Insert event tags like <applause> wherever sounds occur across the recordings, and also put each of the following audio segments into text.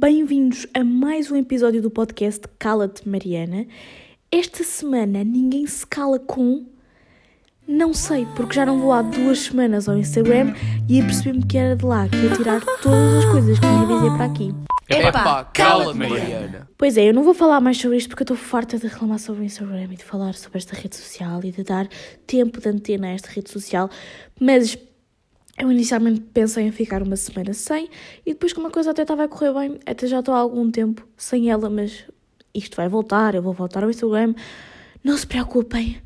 bem-vindos a mais um episódio do podcast Cala-te Mariana. Esta semana ninguém se cala com. Não sei, porque já não vou há duas semanas ao Instagram e apercebi-me que era de lá que ia tirar todas as coisas que me ia dizer para aqui. Epá, cala-te, Mariana. Pois é, eu não vou falar mais sobre isto porque eu estou farta de reclamar sobre o Instagram e de falar sobre esta rede social e de dar tempo de antena a esta rede social, mas eu inicialmente pensei em ficar uma semana sem e depois como a coisa até estava a correr bem, até já estou há algum tempo sem ela, mas isto vai voltar, eu vou voltar ao Instagram, não se preocupem,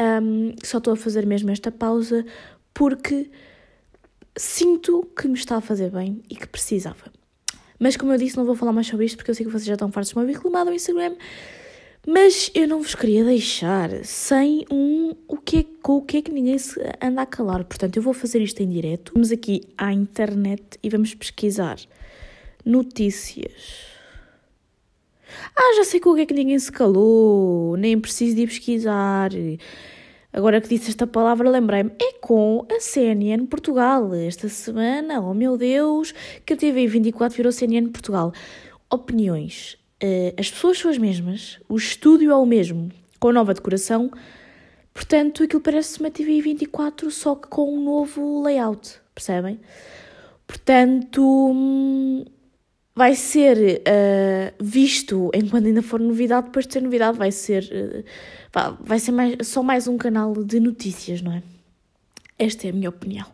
um, só estou a fazer mesmo esta pausa porque sinto que me está a fazer bem e que precisava. Mas como eu disse, não vou falar mais sobre isto porque eu sei que vocês já estão fartos de me ouvir reclamar no Instagram. Mas eu não vos queria deixar sem um o que é, com o que é que ninguém se anda a calar. Portanto, eu vou fazer isto em direto. Vamos aqui à internet e vamos pesquisar notícias. Ah, já sei com o que é que ninguém se calou, nem preciso de ir pesquisar. Agora que disse esta palavra, lembrei-me, é com a CNN Portugal. Esta semana, oh meu Deus, que a TV 24 virou CNN Portugal. Opiniões. Uh, as pessoas são as mesmas, o estúdio é o mesmo, com nova decoração, portanto aquilo parece uma TV 24 só que com um novo layout, percebem? Portanto, hum, vai ser uh, visto enquanto ainda for novidade, depois de ser novidade vai ser, uh, vai ser mais, só mais um canal de notícias, não é? Esta é a minha opinião.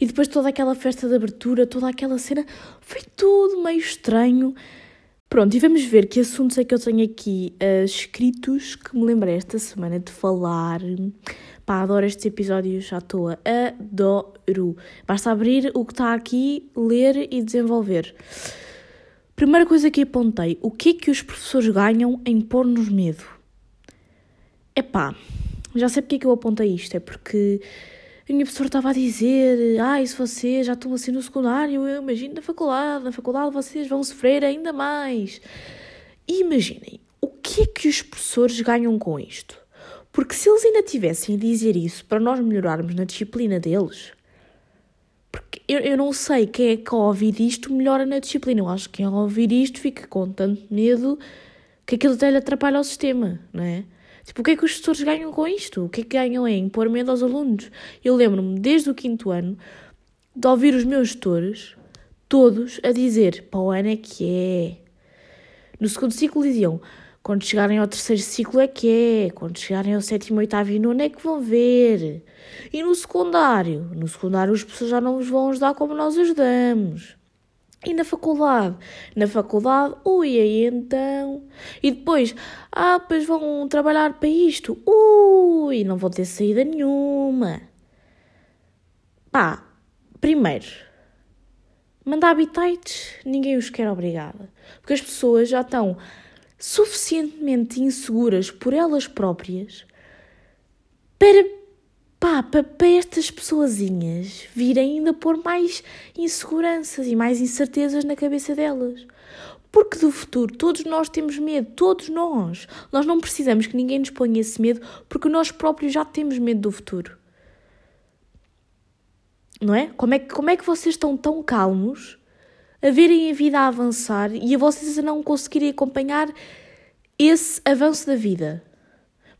E depois toda aquela festa de abertura, toda aquela cena, foi tudo meio estranho. Pronto, e vamos ver que assuntos é que eu tenho aqui uh, escritos que me lembrei esta semana de falar. Pá, adoro estes episódios à toa. Adoro. Basta abrir o que está aqui, ler e desenvolver. Primeira coisa que apontei, o que é que os professores ganham em pôr-nos medo? Epá, já sei porque é que eu apontei isto, é porque a minha professora estava a dizer, ai, ah, se vocês já estão assim no secundário, eu imagino na faculdade, na faculdade vocês vão sofrer ainda mais. E imaginem, o que é que os professores ganham com isto? Porque se eles ainda tivessem a dizer isso para nós melhorarmos na disciplina deles, porque eu, eu não sei quem é que ao ouvir isto melhora na disciplina. Eu acho que quem ao ouvir isto fica com tanto medo que aquilo até lhe atrapalha o sistema, não é? Tipo, o que é que os professores ganham com isto? O que é que ganham em pôr medo aos alunos? Eu lembro-me, desde o quinto ano, de ouvir os meus tutores, todos, a dizer, para o ano é que é. No segundo ciclo diziam, quando chegarem ao terceiro ciclo é que é, quando chegarem ao sétimo, oitavo e nono é que vão ver. E no secundário? No secundário os professores já não vos vão ajudar como nós ajudamos. E na faculdade? Na faculdade, ui, aí então. E depois, ah, pois vão trabalhar para isto. Ui, não vão ter saída nenhuma. Pá, primeiro, mandar habitats, ninguém os quer obrigada. Porque as pessoas já estão suficientemente inseguras por elas próprias para, pá, para, estas pessoazinhas virem ainda pôr mais inseguranças e mais incertezas na cabeça delas. Porque do futuro todos nós temos medo, todos nós. Nós não precisamos que ninguém nos ponha esse medo porque nós próprios já temos medo do futuro. Não é? Como é que, como é que vocês estão tão calmos a verem a vida a avançar e a vocês a não conseguirem acompanhar esse avanço da vida.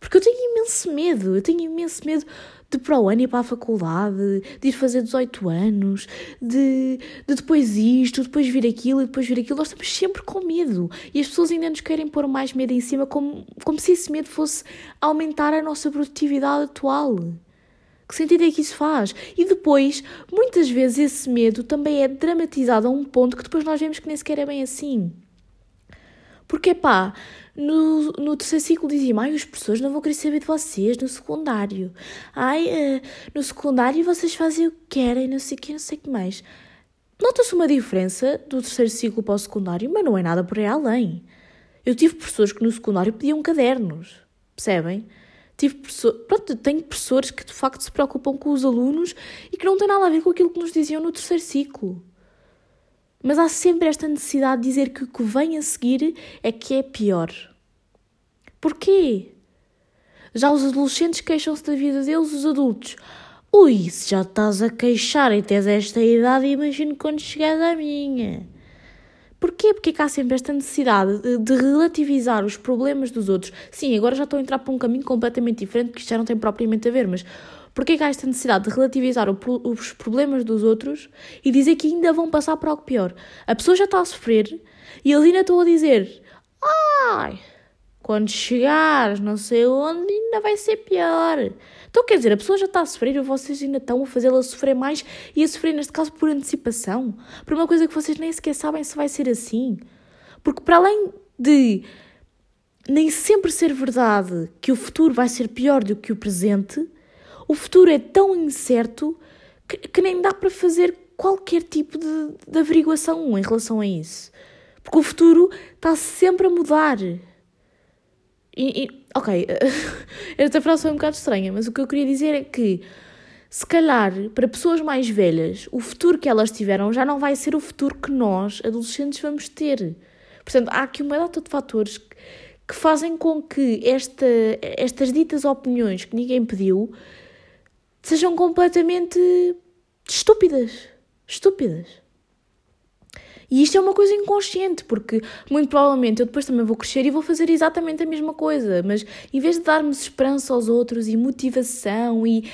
Porque eu tenho imenso medo, eu tenho imenso medo de para o ano ir para a faculdade, de ir fazer 18 anos, de, de depois isto, depois vir aquilo e depois vir aquilo. Nós estamos sempre com medo e as pessoas ainda nos querem pôr mais medo em cima, como, como se esse medo fosse aumentar a nossa produtividade atual. Que sentido é que isso faz? E depois, muitas vezes, esse medo também é dramatizado a um ponto que depois nós vemos que nem sequer é bem assim. Porque, pá, no, no terceiro ciclo diziam, ai, os professores não vão querer saber de vocês no secundário. Ai, uh, no secundário vocês fazem o que querem, não sei o que, não sei o que mais. Nota-se uma diferença do terceiro ciclo para o secundário, mas não é nada por aí além. Eu tive professores que no secundário pediam cadernos, percebem? Tive professores, pronto, tenho professores que de facto se preocupam com os alunos e que não têm nada a ver com aquilo que nos diziam no terceiro ciclo. Mas há sempre esta necessidade de dizer que o que vem a seguir é que é pior. Porquê? Já os adolescentes queixam-se da vida deles, os adultos. Ui, se já estás a queixar e tens esta idade, imagino quando chegares à minha. Porquê? Porque é que há sempre esta necessidade de, de, relativizar os problemas dos outros? Sim, agora já estou a entrar para um caminho completamente diferente, que isto já não tem propriamente a ver, mas porquê que há esta necessidade de relativizar os problemas dos outros e dizer que ainda vão passar por algo pior? A pessoa já está a sofrer e eles ainda estão a dizer: Ai, quando chegares não sei onde, ainda vai ser pior. Então, quer dizer, a pessoa já está a sofrer e vocês ainda estão a fazê-la sofrer mais e a sofrer, neste caso, por antecipação. Por uma coisa que vocês nem sequer sabem se vai ser assim. Porque, para além de nem sempre ser verdade que o futuro vai ser pior do que o presente, o futuro é tão incerto que, que nem dá para fazer qualquer tipo de, de averiguação em relação a isso. Porque o futuro está sempre a mudar. E, e, ok, <laughs> esta frase foi um bocado estranha, mas o que eu queria dizer é que, se calhar, para pessoas mais velhas, o futuro que elas tiveram já não vai ser o futuro que nós, adolescentes, vamos ter. Portanto, há aqui uma data de fatores que, fazem com que esta, estas ditas opiniões que ninguém pediu sejam completamente estúpidas. Estúpidas. E isto é uma coisa inconsciente, porque muito provavelmente eu depois também vou crescer e vou fazer exatamente a mesma coisa, mas em vez de darmos esperança aos outros e motivação e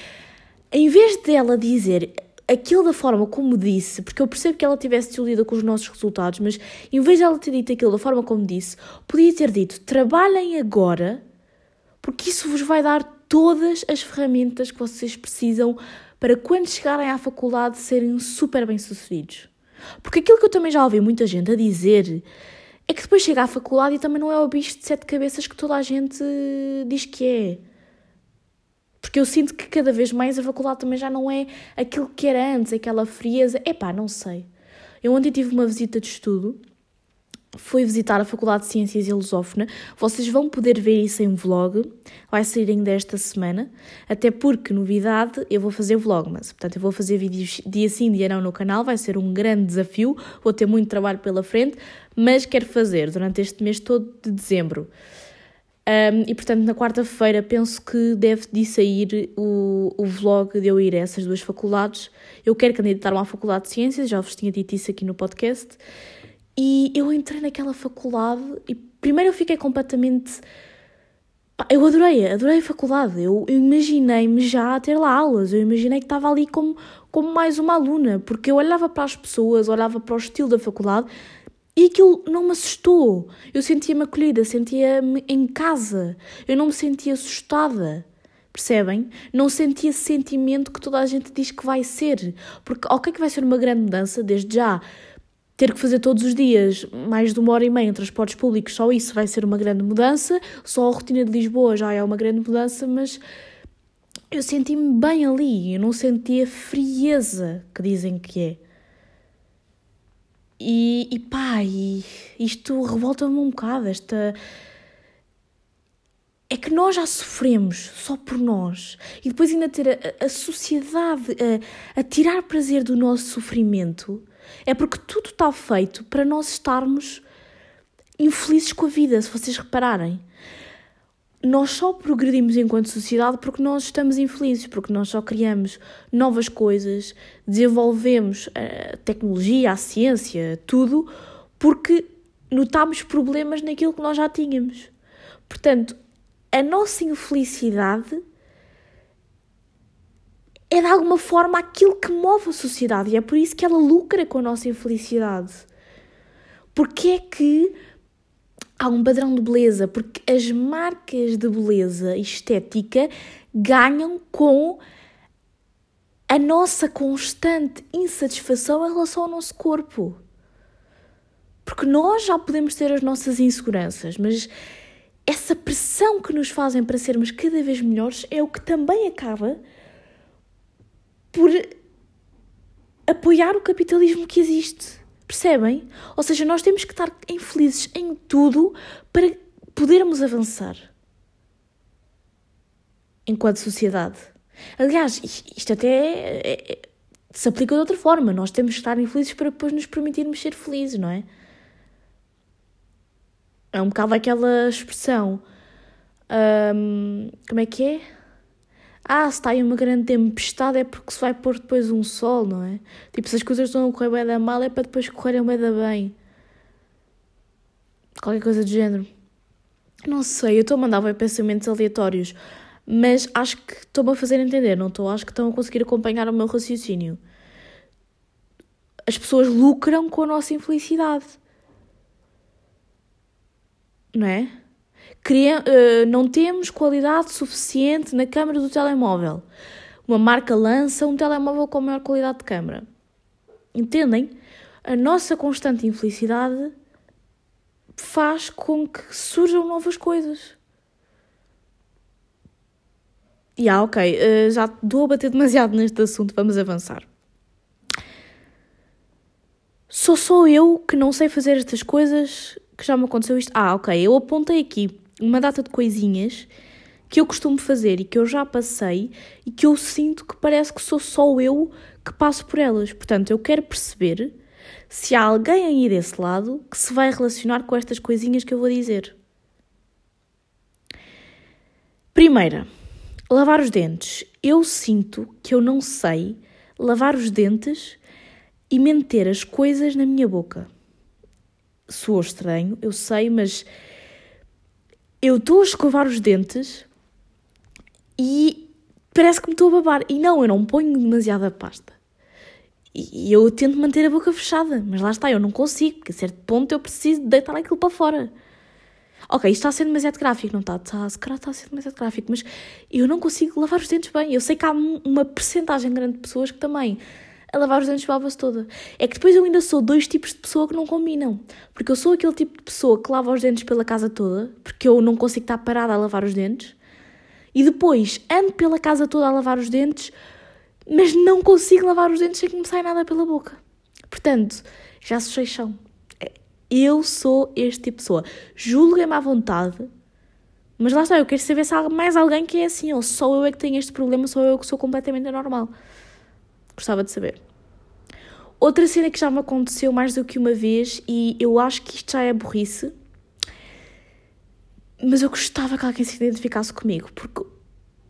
em vez dela dizer aquilo da forma como disse, porque eu percebo que ela tivesse desiludido com os nossos resultados, mas em vez ela ter dito aquilo da forma como disse, podia ter dito: trabalhem agora, porque isso vos vai dar todas as ferramentas que vocês precisam para quando chegarem à faculdade serem super bem-sucedidos. Porque aquilo que eu também já ouvi muita gente a dizer é que depois chega à faculdade e também não é o bicho de sete cabeças que toda a gente diz que é. Porque eu sinto que cada vez mais a faculdade também já não é aquilo que era antes, aquela frieza. Epá, não sei. Eu ontem tive uma visita de estudo foi visitar a Faculdade de Ciências Lusófona. Vocês vão poder ver isso em vlog, vai sair ainda esta semana, até porque, novidade, eu vou fazer vlog, mas portanto eu vou fazer vídeos dia sim, dia não no canal, vai ser um grande desafio, vou ter muito trabalho pela frente, mas quero fazer durante este mês todo de dezembro. Um, e portanto, na quarta-feira penso que deve de sair o, o vlog de eu ir a essas duas faculdades. Eu quero candidatar-me à Faculdade de Ciências, já vos tinha dito isso aqui no podcast. E eu entrei naquela faculdade e primeiro eu fiquei completamente. Eu adorei, adorei a faculdade. Eu, imaginei-me já a ter lá aulas. Eu imaginei que estava ali como, como mais uma aluna, porque eu olhava para as pessoas, olhava para o estilo da faculdade e aquilo não me assustou. Eu sentia-me acolhida, sentia-me em casa. Eu não me sentia assustada. Percebem? Não sentia esse sentimento que toda a gente diz que vai ser. Porque, ok, que vai ser uma grande mudança, desde já ter que fazer todos os dias mais de uma hora e meia em transportes públicos, só isso vai ser uma grande mudança. Só a rotina de Lisboa já é uma grande mudança, mas eu senti-me bem ali, eu não senti a frieza que dizem que é. E, e pá, e isto revolta-me um bocado, esta... É que nós já sofremos só por nós e depois ainda ter a, a sociedade a, a tirar prazer do nosso sofrimento é porque tudo está feito para nós estarmos infelizes com a vida, se vocês repararem. Nós só progredimos enquanto sociedade porque nós estamos infelizes, porque nós só criamos novas coisas, desenvolvemos a tecnologia, a ciência, tudo, porque notamos problemas naquilo que nós já tínhamos. Portanto, a nossa infelicidade é de alguma forma aquilo que move a sociedade e é por isso que ela lucra com a nossa infelicidade. Porque é que há um padrão de beleza? Porque as marcas de beleza estética ganham com a nossa constante insatisfação em relação ao nosso corpo. Porque nós já podemos ter as nossas inseguranças, mas essa pressão que nos fazem para sermos cada vez melhores é o que também acaba por apoiar o capitalismo que existe. Percebem? Ou seja, nós temos que estar infelizes em tudo para podermos avançar enquanto sociedade. Aliás, isto até é, é, se aplica de outra forma. Nós temos que estar infelizes para depois nos permitirmos ser felizes, não é? É um bocado aquela expressão. Um, como é que é? Ah, se está aí uma grande tempestade é porque se vai pôr depois um sol, não é? Tipo, se as coisas estão a correr bem da mal é para depois correrem bem da bem. qualquer coisa do género. Não sei, eu estou a mandar bem pensamentos aleatórios, mas acho que estou-me a fazer entender, não estou? Acho que estão a conseguir acompanhar o meu raciocínio. As pessoas lucram com a nossa infelicidade. Não é? Uh, não temos qualidade suficiente na câmera do telemóvel. Uma marca lança um telemóvel com maior qualidade de câmera. Entendem? A nossa constante infelicidade faz com que surjam novas coisas. E ah, ok, uh, já estou a bater demasiado neste assunto, vamos avançar. Sou só eu que não sei fazer estas coisas que já me aconteceu isto. Ah, ok, eu apontei aqui uma data de coisinhas que eu costumo fazer e que eu já passei e que eu sinto que parece que sou só eu que passo por elas. Portanto, eu quero perceber se há alguém aí desse lado que se vai relacionar com estas coisinhas que eu vou dizer. Primeira, lavar os dentes. Eu sinto que eu não sei lavar os dentes e manter as coisas na minha boca. Soou estranho, eu sei, mas eu estou a escovar os dentes e parece que me estou a babar. E não, eu não ponho demasiada pasta. E eu tento manter a boca fechada, mas lá está, eu não consigo, porque a certo ponto eu preciso deitar aquilo para fora. Ok, isto está a ser demasiado gráfico, não está? está se calhar está a ser demasiado gráfico, mas eu não consigo lavar os dentes bem. Eu sei que há uma percentagem grande de pessoas que também a lavar os dentes baba-se toda. É que depois eu ainda sou dois tipos de pessoa que não combinam. Porque eu sou aquele tipo de pessoa que lava os dentes pela casa toda, porque eu não consigo estar parada a lavar os dentes. E depois ando pela casa toda a lavar os dentes mas não consigo lavar os dentes sem que me saia nada pela boca. Portanto, já sujei chão. Eu sou este tipo de pessoa. Julguem-me à vontade, mas lá está, eu quero saber se há mais alguém que é assim, ou só eu é que tenho este problema, sou eu que sou completamente anormal. Gostava de saber. Outra cena que já me aconteceu mais do que uma vez, e eu acho que isto já é burrice, mas eu gostava que alguém se identificasse comigo, porque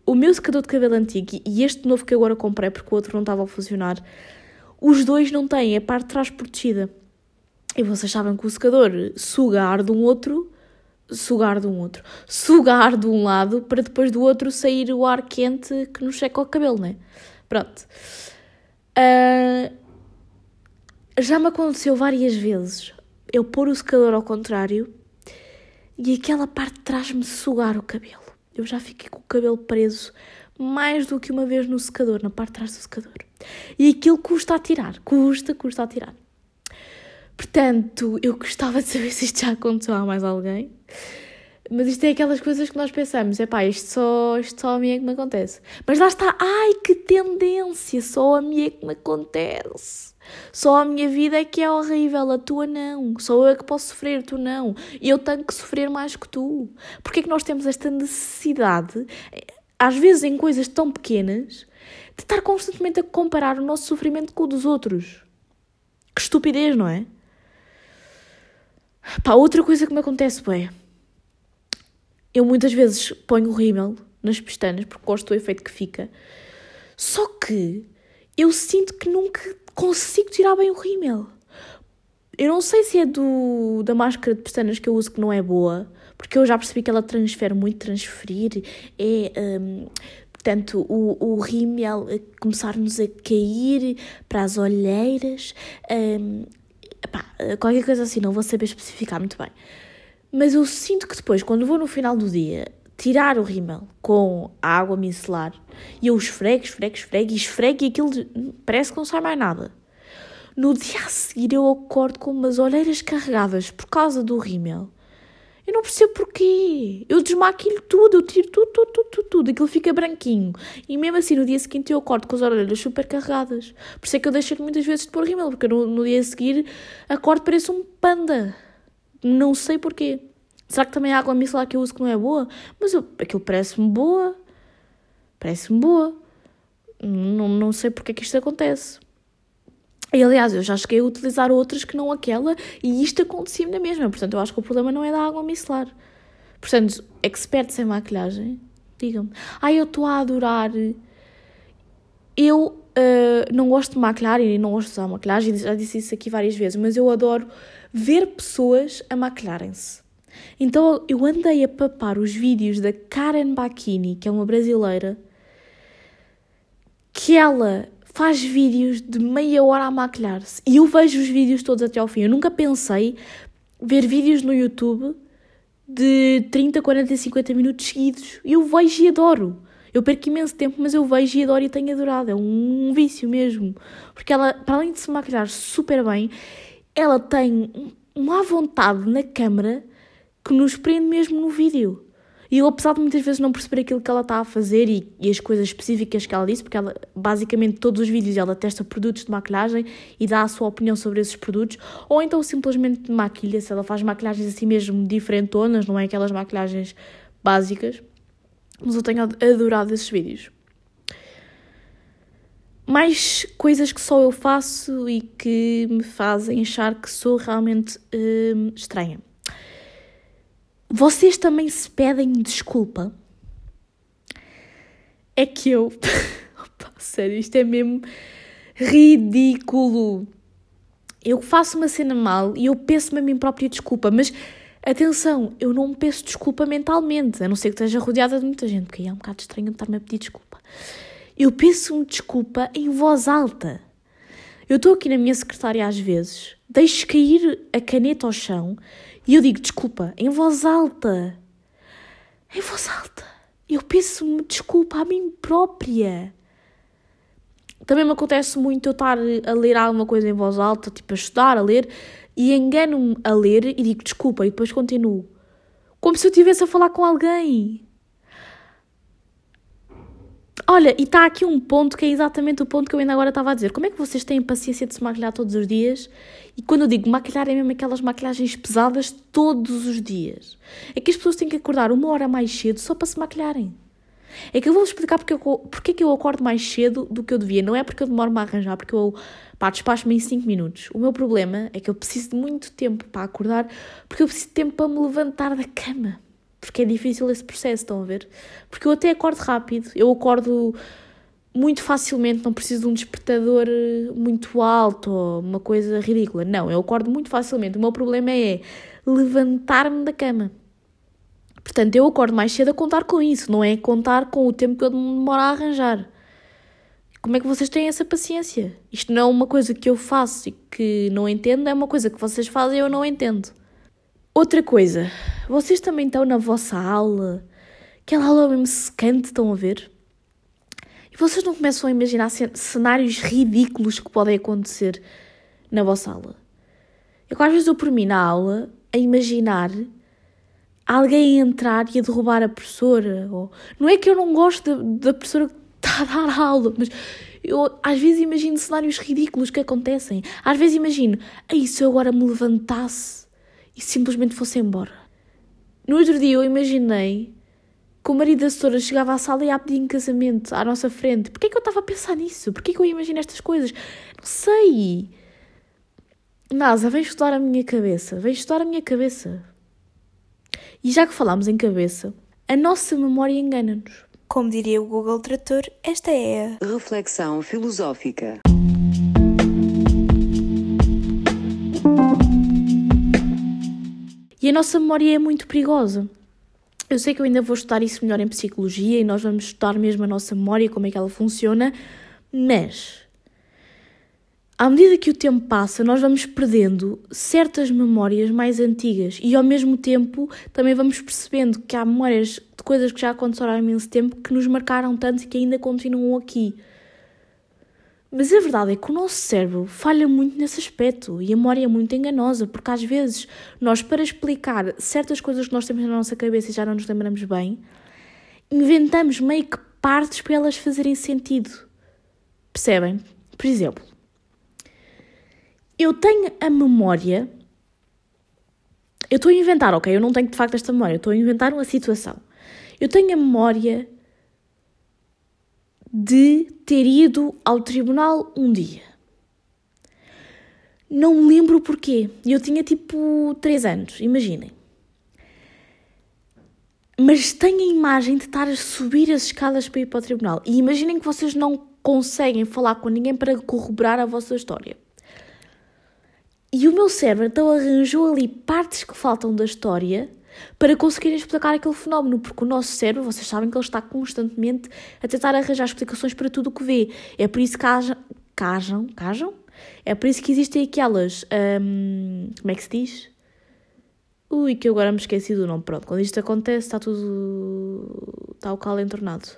o meu secador de cabelo antigo e este novo que agora comprei porque o outro não estava a funcionar, os dois não têm a parte de trás protegida. E vocês sabem que o secador sugar de um outro, sugar de um outro, sugar de um lado para depois do outro sair o ar quente que nos seca o cabelo, né? Pronto. Uh, já me aconteceu várias vezes eu pôr o secador ao contrário e aquela parte de trás me sugar o cabelo. Eu já fiquei com o cabelo preso mais do que uma vez no secador, na parte de trás do secador. E aquilo custa a tirar, custa, custa a tirar. Portanto, eu gostava de saber se isto já aconteceu a mais alguém. Mas isto é aquelas coisas que nós pensamos, é pá, isto só, isto só a mim é que me acontece. Mas lá está, ai que tendência, só a mim é que me acontece. Só a minha vida é que é horrível, a tua não. Só eu é que posso sofrer, tu não. E eu tenho que sofrer mais que tu. Porquê é que nós temos esta necessidade, às vezes em coisas tão pequenas, de estar constantemente a comparar o nosso sofrimento com o dos outros? Que estupidez, não é? Pá, outra coisa que me acontece, bem, eu muitas vezes ponho o rímel nas pestanas porque gosto do efeito que fica. Só que eu sinto que nunca consigo tirar bem o rímel. Eu não sei se é do, da máscara de pestanas que eu uso que não é boa, porque eu já percebi que ela transfere muito, transferir é. Um, portanto, o, o rímel começar-nos a cair para as olheiras, um, epá, qualquer coisa assim, não vou saber especificar muito bem. Mas eu sinto que depois, quando vou no final do dia tirar o rímel com a água micelar e eu esfrego, esfrego, esfrego e esfrego e aquilo parece que não sai mais nada. No dia a seguir eu acordo com umas olheiras carregadas por causa do rímel. Eu não percebo porquê. Eu desmaquilho tudo, eu tiro tudo, tudo, tudo, tudo, tudo. Aquilo fica branquinho. E mesmo assim, no dia seguinte eu acordo com as orelhas super carregadas. Por isso é que eu deixo muitas vezes de pôr rímel, porque no, no dia a seguir acordo parece um panda. Não sei porquê. Será que também a água micelar que eu uso que não é boa? Mas eu, aquilo parece-me boa. Parece-me boa. Não, não sei porque é que isto acontece. E aliás, eu já cheguei a utilizar outras que não aquela e isto acontecia-me na mesma. Portanto, eu acho que o problema não é da água micelar. Portanto, expertos em maquilhagem, digam-me. Ai, eu estou a adorar. Eu uh, não gosto de maquilhar e não gosto de usar maquilhagem, já disse isso aqui várias vezes, mas eu adoro ver pessoas a maquilharem-se. Então eu andei a papar os vídeos da Karen Bacchini, que é uma brasileira, que ela faz vídeos de meia hora a maquilhar-se. E eu vejo os vídeos todos até ao fim. Eu nunca pensei ver vídeos no YouTube de 30, 40, 50 minutos seguidos. Eu vejo e adoro. Eu perco imenso tempo, mas eu vejo e adoro e tenho adorado. É um vício mesmo. Porque ela, para além de se maquilhar super bem, ela tem uma vontade na câmera que nos prende mesmo no vídeo. E eu, apesar de muitas vezes não perceber aquilo que ela está a fazer e, e, as coisas específicas que ela disse, porque ela, basicamente, todos os vídeos ela testa produtos de maquilhagem e dá a sua opinião sobre esses produtos, ou então simplesmente maquilha-se, ela faz maquilhagens assim mesmo diferentonas, não é aquelas maquilhagens básicas. Mas eu tenho adorado esses vídeos. Mais coisas que só eu faço e que me fazem achar que sou realmente hum, estranha. Vocês também se pedem desculpa? É que eu. <laughs> Opa, sério, isto é mesmo ridículo. Eu faço uma cena mal e eu peço-me a mim própria desculpa, mas atenção, eu não peço desculpa mentalmente, a não ser que esteja rodeada de muita gente, porque aí é um bocado estranho estar-me a pedir desculpa. Eu peço-me desculpa em voz alta. Eu estou aqui na minha secretária às vezes, deixo cair a caneta ao chão e eu digo desculpa em voz alta. Em voz alta. Eu peço-me desculpa a mim própria. Também me acontece muito eu estar a ler alguma coisa em voz alta, tipo a estudar, a ler, e engano-me a ler e digo desculpa e depois continuo. Como se eu estivesse a falar com alguém. Olha, e está aqui um ponto que é exatamente o ponto que eu ainda agora estava a dizer. Como é que vocês têm paciência de se maquilhar todos os dias? E quando eu digo maquilhar, é mesmo aquelas maquilhagens pesadas todos os dias. É que as pessoas têm que acordar uma hora mais cedo só para se maquilharem. É que eu vou explicar porque, eu, porque é que eu acordo mais cedo do que eu devia. Não é porque eu demoro-me a arranjar, porque eu despacho-me em 5 minutos. O meu problema é que eu preciso de muito tempo para acordar, porque eu preciso de tempo para me levantar da cama porque é difícil esse processo, estão a ver? Porque eu até acordo rápido, eu acordo muito facilmente, não preciso de um despertador eh, muito alto ou uma coisa ridícula. Não, eu acordo muito facilmente. O meu problema é levantar-me da cama. Portanto, eu acordo mais cedo a contar com isso, não é contar com o tempo que eu demoro a arranjar. Como é que vocês têm essa paciência? Isto não é uma coisa que eu faço e que não entendo, é uma coisa que vocês fazem e eu não entendo. Outra coisa, vocês também estão na vossa aula, aquela aula mesmo secante, estão a ver? E vocês não começam a imaginar cenários ridículos que podem acontecer na vossa aula. Eu, às vezes, eu mim na aula a imaginar alguém entrar e a derrubar a professora. Ou... Não é que eu não gosto da, da professora que está a dar a aula, mas eu às vezes imagino cenários ridículos que acontecem. Às vezes imagino, aí se eu agora me levantasse e simplesmente fosse embora. No outro dia eu imaginei que o marido da setora chegava à sala e ia pedir em casamento à nossa frente. Porquê é que eu estava a pensar nisso? Porquê é que eu imagino estas coisas? Não sei. Nasa, vem estudar a minha cabeça. Vem estudar a minha cabeça. E já que falámos em cabeça, a nossa memória engana-nos. Como diria o Google Trator, esta é a reflexão filosófica. E a nossa memória é muito perigosa. Eu sei que eu ainda vou estudar isso melhor em psicologia e nós vamos estudar mesmo a nossa memória, como é que ela funciona, mas à medida que o tempo passa, nós vamos perdendo certas memórias mais antigas e ao mesmo tempo também vamos percebendo que há memórias de coisas que já aconteceram há imenso tempo que nos marcaram tanto e que ainda continuam aqui. Mas a verdade é que o nosso cérebro falha muito nesse aspecto e a memória é muito enganosa, porque às vezes nós, para explicar certas coisas que nós temos na nossa cabeça e já não nos lembramos bem, inventamos meio que partes para elas fazerem sentido. Percebem? Por exemplo, eu tenho a memória. Eu estou a inventar, ok? Eu não tenho de facto esta memória, eu estou a inventar uma situação. Eu tenho a memória de ter ido ao tribunal um dia. Não me lembro porquê. Eu tinha tipo 3 anos, imaginem. Mas tenho a imagem de estar a subir as escadas para ir para o tribunal. E imaginem que vocês não conseguem falar com ninguém para corroborar a vossa história. E o meu cérebro então arranjou ali partes que faltam da história para conseguir explicar aquele fenómeno, porque o nosso cérebro, vocês sabem que ele está constantemente a tentar arranjar explicações para tudo o que vê. É por isso que cajam, cajam, cajam? É por isso que existem aquelas, hum, como é que se diz? Ui, que eu agora me esqueci do nome. Pronto, quando isto acontece está tudo, está o calo entornado.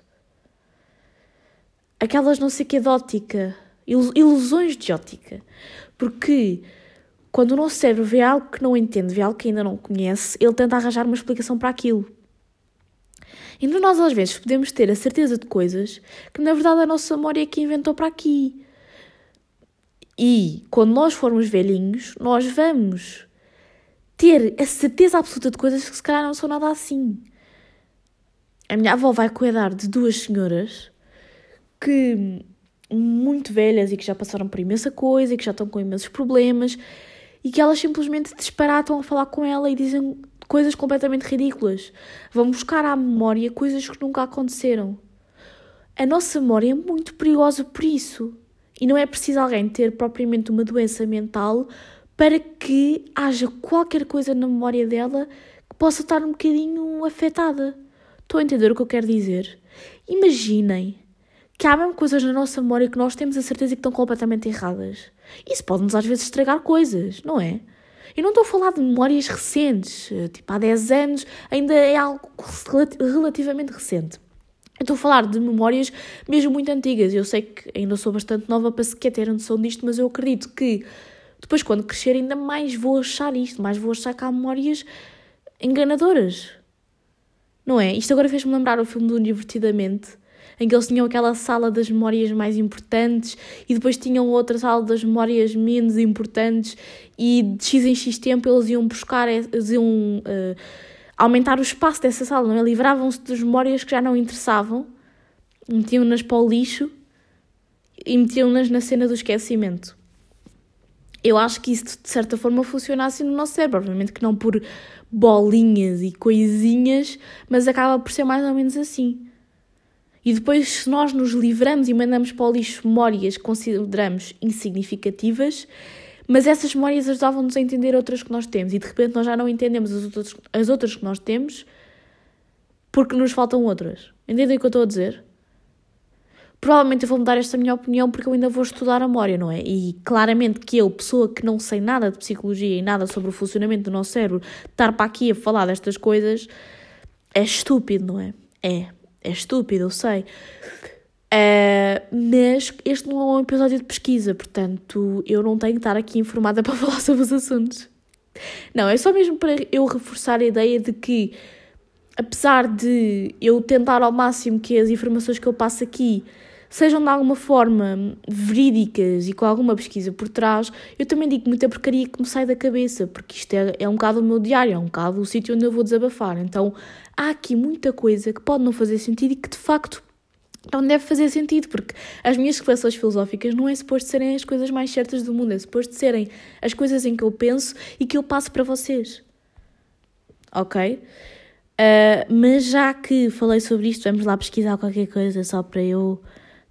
Aquelas não sei que de ótica, ilusões de ótica. Porque quando o nosso cérebro vê algo que não entende, vê algo que ainda não conhece, ele tenta arranjar uma explicação para aquilo. Então nós às vezes podemos ter a certeza de coisas que na verdade a nossa memória é que inventou para aqui. E quando nós formos velhinhos, nós vamos ter a certeza absoluta de coisas que se calhar não são nada assim. A minha avó vai cuidar de duas senhoras que muito velhas e que já passaram por imensa coisa e que já estão com imensos problemas e que elas simplesmente disparatam a falar com ela e dizem coisas completamente ridículas. Vão buscar à memória coisas que nunca aconteceram. A nossa memória é muito perigosa por isso. E não é preciso alguém ter propriamente uma doença mental para que haja qualquer coisa na memória dela que possa estar um bocadinho afetada. Estou a entender o que eu quero dizer? Imaginem que há mesmo coisas na nossa memória que nós temos a certeza que estão completamente erradas. Isso pode-nos às vezes estragar coisas, não é? Eu não estou a falar de memórias recentes, tipo há 10 anos, ainda é algo relativamente recente. Eu estou a falar de memórias mesmo muito antigas. Eu sei que ainda sou bastante nova para sequer ter noção disto, mas eu acredito que depois, quando crescer, ainda mais vou achar isto, mais vou achar que há memórias enganadoras. Não é? Isto agora fez-me lembrar o filme do Divertidamente, em que eles tinham aquela sala das memórias mais importantes e depois tinham outra sala das memórias menos importantes e de X em X tempo eles iam buscar, eles iam uh, aumentar o espaço dessa sala, não é? Livravam-se das memórias que já não interessavam, metiam-nas para o lixo e metiam-nas na cena do esquecimento. Eu acho que isso de certa forma funciona assim no nosso cérebro, obviamente que não por bolinhas e coisinhas, mas acaba por ser mais ou menos assim. E depois, se nós nos livramos e mandamos para o lixo memórias que consideramos insignificativas, mas essas memórias ajudavam-nos a entender outras que nós temos e de repente nós já não entendemos as outras, as outras que nós temos porque nos faltam outras. Entendem o que eu estou a dizer? Provavelmente eu vou mudar esta minha opinião porque eu ainda vou estudar a memória, não é? E claramente que eu, pessoa que não sei nada de psicologia e nada sobre o funcionamento do nosso cérebro, estar para aqui a falar destas coisas é estúpido, não é? É é estúpido, eu sei. Uh, mas este não é um episódio de pesquisa, portanto eu não tenho que estar aqui informada <laughs> para falar sobre os assuntos. Não, é só mesmo para eu reforçar a ideia de que, apesar de eu tentar ao máximo que as informações que eu passo aqui sejam de alguma forma verídicas e com alguma pesquisa por trás, eu também digo muita porcaria que me sai da cabeça, porque isto é, é um bocado o meu diário, é um bocado o sítio onde eu vou desabafar. Então há aqui muita coisa que pode não fazer sentido e que de facto não deve fazer sentido, porque as minhas reflexões filosóficas não é suposto serem as coisas mais certas do mundo, é suposto serem as coisas em que eu penso e que eu passo para vocês. Ok? Uh, mas já que falei sobre isto, vamos lá pesquisar qualquer coisa só para eu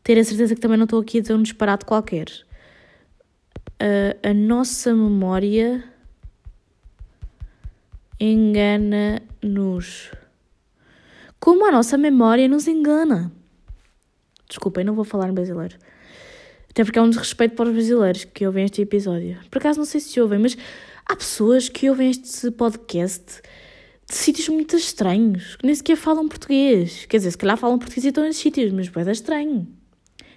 ter a certeza que também não estou aqui a dizer um disparate qualquer. Uh, a nossa memória engana-nos. Como a nossa memória nos engana. Desculpem, não vou falar em brasileiro. Até porque é um desrespeito para os brasileiros que ouvem este episódio. Por acaso não sei se ouvem, mas há pessoas que ouvem este podcast de sítios muito estranhos, que nem sequer falam português. Quer dizer, se calhar falam português e estão nesses sítios, mas é estranho.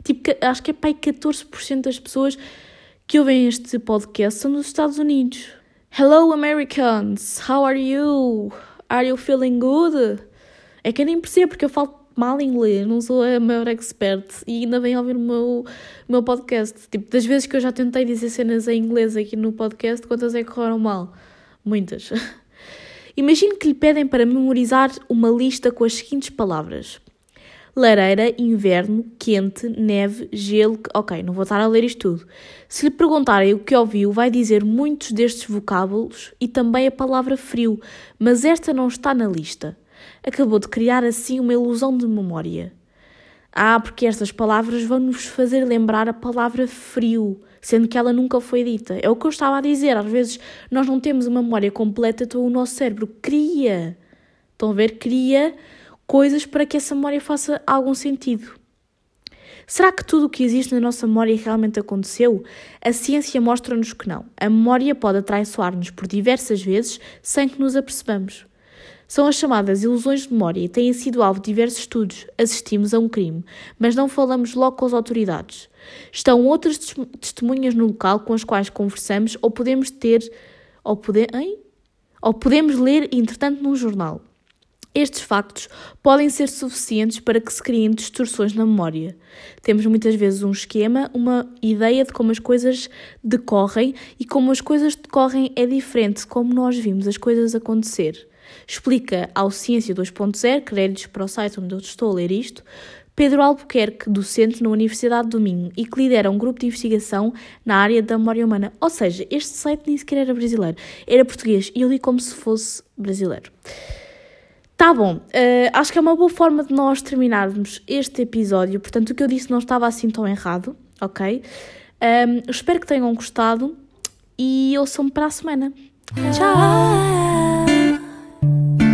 Tipo, acho que é pai 14% das pessoas que ouvem este podcast são dos Estados Unidos. Hello Americans, how are you? Are you feeling good? É que eu nem percebo porque eu falo mal inglês, não sou a maior expert e ainda bem ouvir o meu, o meu podcast. Tipo, das vezes que eu já tentei dizer cenas em inglês aqui no podcast, quantas é que correram mal? Muitas. <laughs> Imagine que lhe pedem para memorizar uma lista com as seguintes palavras: lareira, inverno, quente, neve, gelo. Ok, não vou estar a ler isto tudo. Se lhe perguntarem o que ouviu, vai dizer muitos destes vocábulos e também a palavra frio, mas esta não está na lista. Acabou de criar assim uma ilusão de memória. Ah, porque estas palavras vão nos fazer lembrar a palavra frio. sendo que ela nunca foi dita. É o que eu estava a dizer, às vezes nós não temos uma memória completa, então o nosso cérebro cria, estão a ver, cria coisas para que essa memória faça algum sentido. Será que tudo o que existe na nossa memória realmente aconteceu? A ciência mostra-nos que não. A memória pode atraiçoar-nos por diversas vezes sem que nos apercebamos. São as chamadas ilusões de memória e têm sido alvo de diversos estudos. Assistimos a um crime, mas não falamos logo com as autoridades. Estão outras testemunhas no local com as quais conversamos ou podemos ter. Ou, pode, hein? ou podemos ler, entretanto, num jornal. Estes factos podem ser suficientes para que se criem distorções na memória. Temos muitas vezes um esquema, uma ideia de como as coisas decorrem e como as coisas decorrem é diferente de como nós vimos as coisas acontecer. Explica ao Ciência 2.0, créditos para o site onde eu estou a ler isto, Pedro Albuquerque, docente na Universidade do Minho e que lidera um grupo de investigação na área da memória humana. Ou seja, este site nem sequer era brasileiro, era português e eu li como se fosse brasileiro. Tá bom, uh, acho que é uma boa forma de nós terminarmos este episódio. Portanto, o que eu disse não estava assim tão errado, ok? Um, espero que tenham gostado e ouçam-me para a semana. Tchau! Thank you.